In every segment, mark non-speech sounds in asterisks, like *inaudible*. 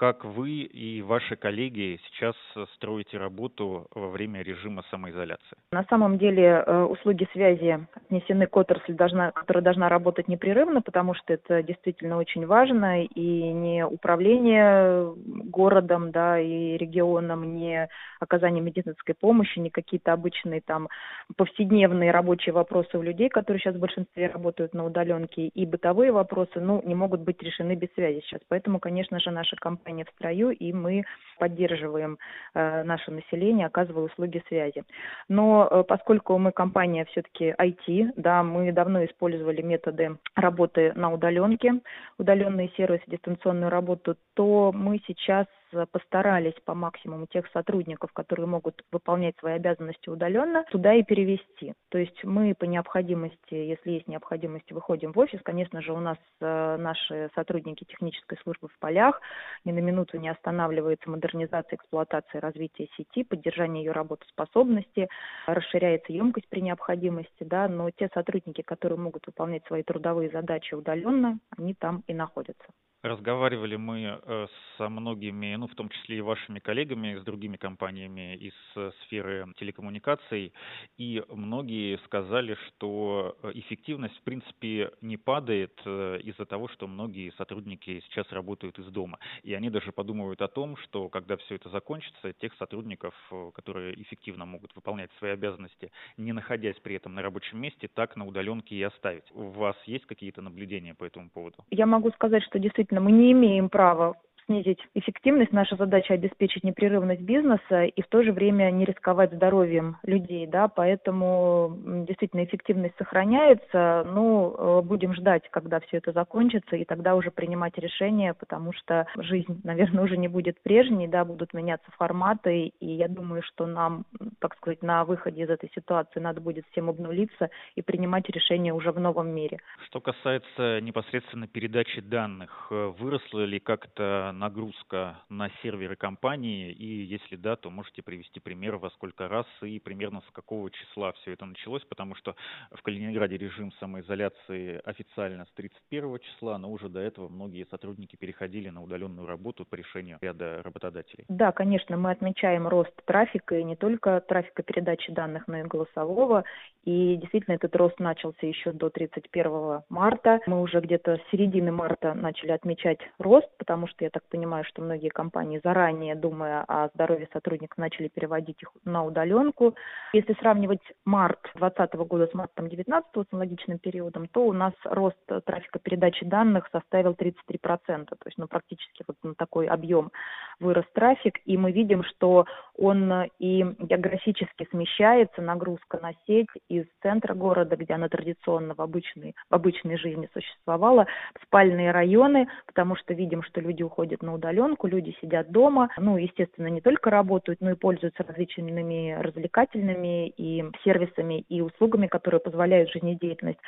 как вы и ваши коллеги сейчас строите работу во время режима самоизоляции? На самом деле э, услуги связи отнесены к отрасли, должна, которая должна работать непрерывно, потому что это действительно очень важно, и не управление городом да, и регионом, не оказание медицинской помощи, не какие-то обычные там повседневные рабочие вопросы у людей, которые сейчас в большинстве работают на удаленке, и бытовые вопросы, ну, не могут быть решены без связи сейчас. Поэтому, конечно же, наша компания в строю, и мы поддерживаем э, наше население, оказывая услуги связи. Но э, поскольку мы компания все-таки IT, да, мы давно использовали методы работы на удаленке, удаленные сервисы, дистанционную работу, то мы сейчас постарались по максимуму тех сотрудников, которые могут выполнять свои обязанности удаленно, туда и перевести. То есть мы по необходимости, если есть необходимость, выходим в офис. Конечно же, у нас э, наши сотрудники технической службы в полях, ни на минуту не останавливается модернизация, эксплуатация, развитие сети, поддержание ее работоспособности, расширяется емкость при необходимости, да, но те сотрудники, которые могут выполнять свои трудовые задачи удаленно, они там и находятся. Разговаривали мы э, со многими, ну, в том числе и вашими коллегами, с другими компаниями из э, сферы телекоммуникаций, и многие сказали, что э, эффективность, в принципе, не падает из-за того, что многие сотрудники сейчас работают из дома. И они даже подумывают о том, что когда все это закончится, тех сотрудников, которые эффективно могут выполнять свои обязанности, не находясь при этом на рабочем месте, так на удаленке и оставить. У вас есть какие-то наблюдения по этому поводу? Я могу сказать, что действительно действительно мы не имеем права снизить эффективность. Наша задача обеспечить непрерывность бизнеса и в то же время не рисковать здоровьем людей, да, поэтому действительно эффективность сохраняется. Ну, э, будем ждать, когда все это закончится, и тогда уже принимать решения, потому что жизнь, *laughs* наверное, уже не будет прежней, да, будут меняться форматы, и я думаю, что нам, так сказать, на выходе из этой ситуации надо будет всем обнулиться и принимать решения уже в новом мире. Что касается непосредственно передачи данных, э, выросла ли как-то нагрузка на серверы компании? И если да, то можете привести пример, во сколько раз и примерно с какого числа все это началось? Потому что в Калининграде режим самоизоляции официально с 31 числа, но уже до этого многие сотрудники переходили на удаленную работу по решению ряда работодателей. Да, конечно, мы отмечаем рост трафика, и не только трафика передачи данных, но и голосового. И действительно этот рост начался еще до 31 марта. Мы уже где-то с середины марта начали отмечать рост, потому что я так понимаю, что многие компании заранее, думая о здоровье сотрудников, начали переводить их на удаленку. Если сравнивать март 2020 года с мартом 2019, с аналогичным периодом, то у нас рост трафика передачи данных составил 33%. То есть ну, практически вот на такой объем вырос трафик. И мы видим, что он и географически смещается, нагрузка на сеть из центра города, где она традиционно в обычной, в обычной жизни существовала, в спальные районы, потому что видим, что люди уходят на удаленку, люди сидят дома, ну, естественно, не только работают, но и пользуются различными развлекательными и сервисами и услугами, которые позволяют жизнедеятельность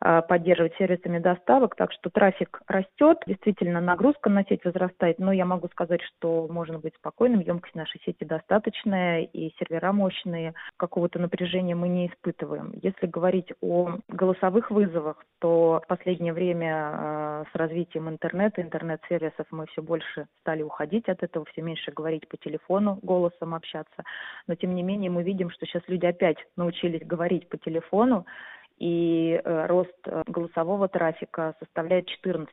поддерживать сервисами доставок, так что трафик растет, действительно нагрузка на сеть возрастает, но я могу сказать, что можно быть спокойным, емкость нашей сети достаточная и сервера мощные, какого-то напряжения мы не испытываем. Если говорить о голосовых вызовах, то в последнее время а, с развитием интернета, интернет-сервисов мы все больше стали уходить от этого, все меньше говорить по телефону, голосом общаться, но тем не менее мы видим, что сейчас люди опять научились говорить по телефону, и э, рост э, голосового трафика составляет 14%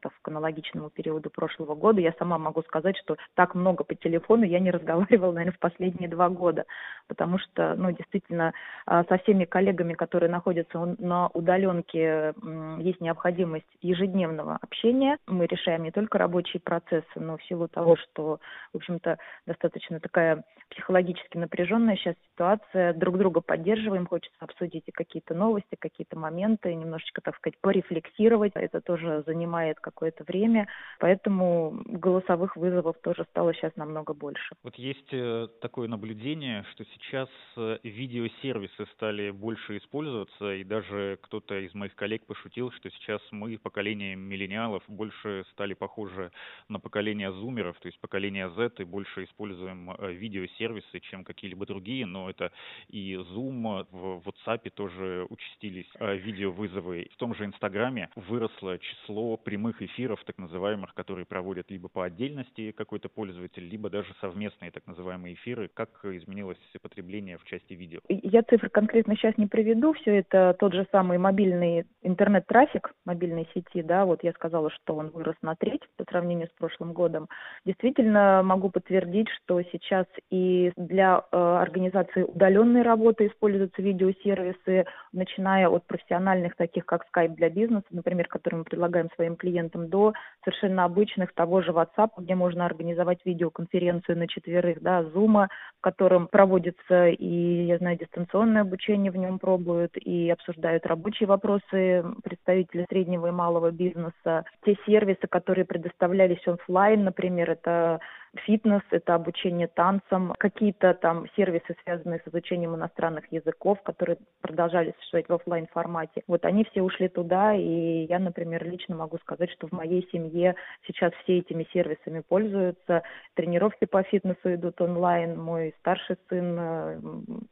к аналогичному периоду прошлого года. Я сама могу сказать, что так много по телефону я не разговаривала, наверное, в последние два года, потому что, ну, действительно, а, со всеми коллегами, которые находятся на удаленке, есть необходимость ежедневного общения. Мы решаем не только рабочие процессы, но в силу того, что, в общем-то, достаточно такая психологически напряженная сейчас ситуация, друг друга поддерживаем, хочется обсудить и какие-то новости, новости, какие-то моменты, немножечко, так сказать, порефлексировать. Это тоже занимает какое-то время, поэтому голосовых вызовов тоже стало сейчас намного больше. Вот есть э, такое наблюдение, что сейчас э, видеосервисы стали больше использоваться, и даже кто-то из моих коллег пошутил, что сейчас мы, поколение миллениалов, больше стали похожи на поколение зумеров, то есть поколение Z, и больше используем э, видеосервисы, чем какие-либо другие, но это и Zoom, в WhatsApp тоже участие участились э, видеовызовы. В том же Инстаграме выросло число прямых эфиров, так называемых, которые проводят либо по отдельности какой-то пользователь, либо даже совместные так называемые эфиры. Как изменилось потребление в части видео? Я цифры конкретно сейчас не приведу. Все это тот же самый мобильный интернет-трафик мобильной сети. Да, вот я сказала, что он вырос на треть по сравнению с прошлым годом. Действительно могу подтвердить, что сейчас и для э, организации удаленной работы используются видеосервисы, начиная от профессиональных, таких как Skype для бизнеса, например, который мы предлагаем своим клиентам, до совершенно обычных того же WhatsApp, где можно организовать видеоконференцию на четверых, да, Zoom, в котором проводится и, я знаю, дистанционное обучение в нем пробуют, и обсуждают рабочие вопросы представители среднего и малого бизнеса. Те сервисы, которые предоставлялись офлайн, например, это фитнес, это обучение танцам, какие-то там сервисы, связанные с изучением иностранных языков, которые продолжали существовать в офлайн формате. Вот они все ушли туда, и я, например, лично могу сказать, что в моей семье сейчас все этими сервисами пользуются. Тренировки по фитнесу идут онлайн. Мой старший сын э,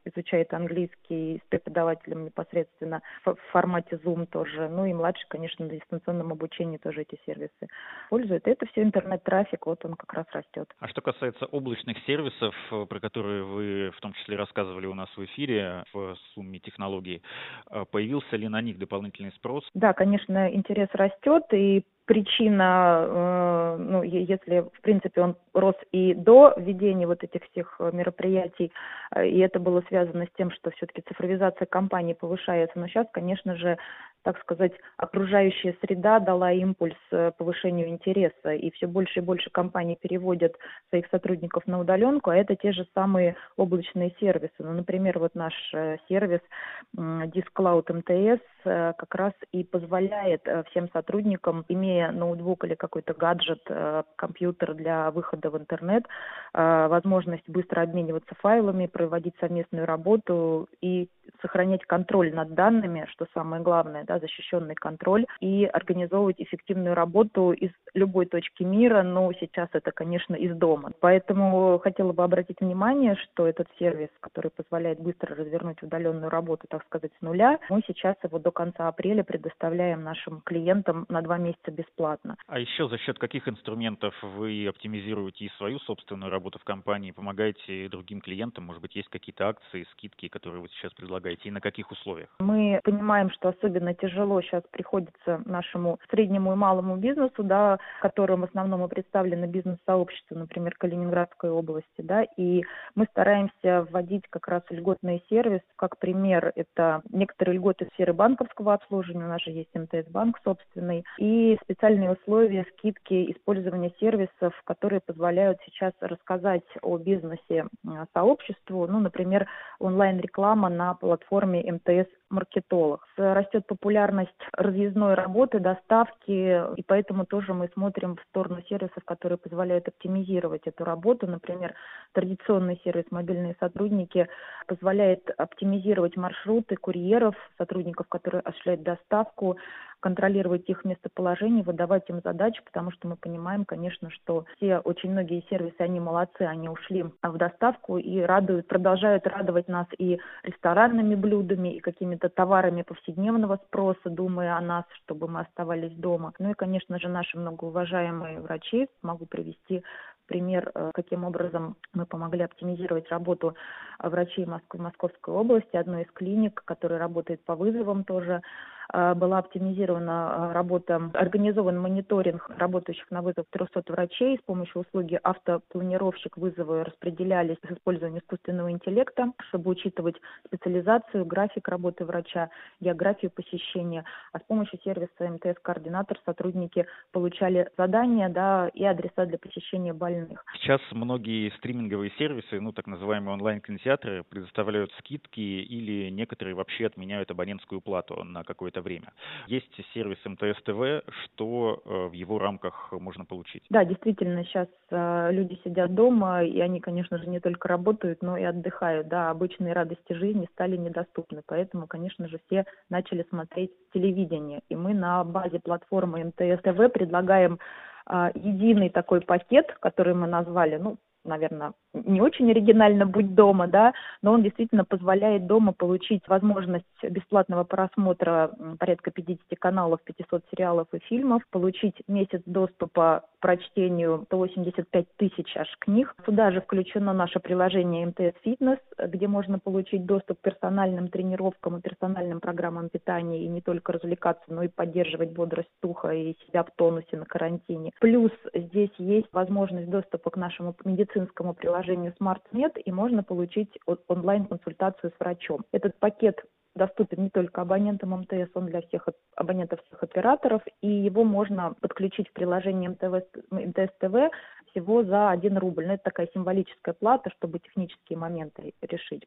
изучает английский с преподавателем непосредственно в формате Zoom тоже. Ну и младший, конечно, на дистанционном обучении тоже эти сервисы пользует. Это все интернет-трафик, вот он как раз растет. А что касается облачных сервисов, э, про которые вы в том числе рассказывали у нас в эфире в сумме технологий, э, появился ли на них дополнительный спрос? Да, конечно, интерес растет, и причина, э, ну, если, в принципе, он рос и до введения вот этих всех мероприятий, и это было связано с тем, что все-таки цифровизация компании повышается, но сейчас, конечно же, так сказать, окружающая среда дала импульс э, повышению интереса, и все больше и больше компаний переводят своих сотрудников на удаленку, а это те же самые облачные сервисы. Ну, например, вот наш э, сервис Disk Cloud MTS э, как раз и позволяет всем сотрудникам, имея ноутбук или какой-то гаджет, компьютер для выхода в интернет, возможность быстро обмениваться файлами, проводить совместную работу и сохранять контроль над данными, что самое главное, да, защищенный контроль, и организовывать эффективную работу из любой точки мира, но сейчас это, конечно, из дома. Поэтому хотела бы обратить внимание, что этот сервис, который позволяет быстро развернуть удаленную работу, так сказать, с нуля, мы сейчас его до конца апреля предоставляем нашим клиентам на два месяца бесплатно. А еще за счет каких инструментов вы оптимизируете и свою собственную работу в компании, помогаете другим клиентам? Может быть, есть какие-то акции, скидки, которые вы сейчас предлагаете, и на каких условиях? Мы понимаем, что особенно тяжело сейчас приходится нашему среднему и малому бизнесу, да, которым в основном и представлены бизнес-сообщества, например, Калининградской области, да, и мы стараемся вводить как раз льготный сервис, как пример, это некоторые льготы в сфере банковского обслуживания, у нас же есть МТС-банк собственный, и специальные условия, скидки, использования сервисов, которые позволяют сейчас рассказать о бизнесе сообществу, ну, например, онлайн-реклама на платформе МТС маркетолог. Растет популярность разъездной работы, доставки, и поэтому тоже мы смотрим в сторону сервисов, которые позволяют оптимизировать эту работу. Например, традиционный сервис «Мобильные сотрудники» позволяет оптимизировать маршруты курьеров, сотрудников, которые осуществляют доставку, контролировать их местоположение, выдавать им задачи, потому что мы понимаем, конечно, что все, очень многие сервисы, они молодцы, они ушли в доставку и радуют, продолжают радовать нас и ресторанными блюдами, и какими-то товарами повседневного спроса, думая о нас, чтобы мы оставались дома. Ну и, конечно же, наши многоуважаемые врачи, могу привести пример, э, каким образом мы помогли оптимизировать работу врачей Москвы, Московской области, одной из клиник, которая работает по вызовам тоже. Э, была оптимизирована э, работа, организован мониторинг работающих на вызов 300 врачей с помощью услуги автопланировщик вызовы распределялись с использованием искусственного интеллекта, чтобы учитывать специализацию, график работы врача, географию посещения. А с помощью сервиса МТС-координатор сотрудники получали задания да, и адреса для посещения больных. Сейчас многие стриминговые сервисы, ну так называемые онлайн-кинотеатры, предоставляют скидки или некоторые вообще отменяют абонентскую плату на какое-то это время. Есть сервис МТС ТВ, что э, в его рамках можно получить? Да, действительно, сейчас э, люди сидят дома, и они, конечно же, не только работают, но и отдыхают. Да, обычные радости жизни стали недоступны, поэтому, конечно же, все начали смотреть телевидение. И мы на базе платформы МТС ТВ предлагаем э, единый такой пакет, который мы назвали, ну, наверное, не очень оригинально «Будь дома», да, но он действительно позволяет дома получить возможность бесплатного просмотра порядка 50 каналов, 500 сериалов и фильмов, получить месяц доступа к прочтению 185 тысяч аж книг. Сюда же включено наше приложение МТС Фитнес, где можно получить доступ к персональным тренировкам и персональным программам питания и не только развлекаться, но и поддерживать бодрость духа и себя в тонусе на карантине. Плюс здесь есть возможность доступа к нашему медицинскому приложению SmartMed и можно получить онлайн-консультацию с врачом. Этот пакет доступен не только абонентам МТС, он для всех абонентов всех операторов, и его можно подключить в приложение МТС, МТС ТВ всего за 1 рубль. Но это такая символическая плата, чтобы технические моменты решить.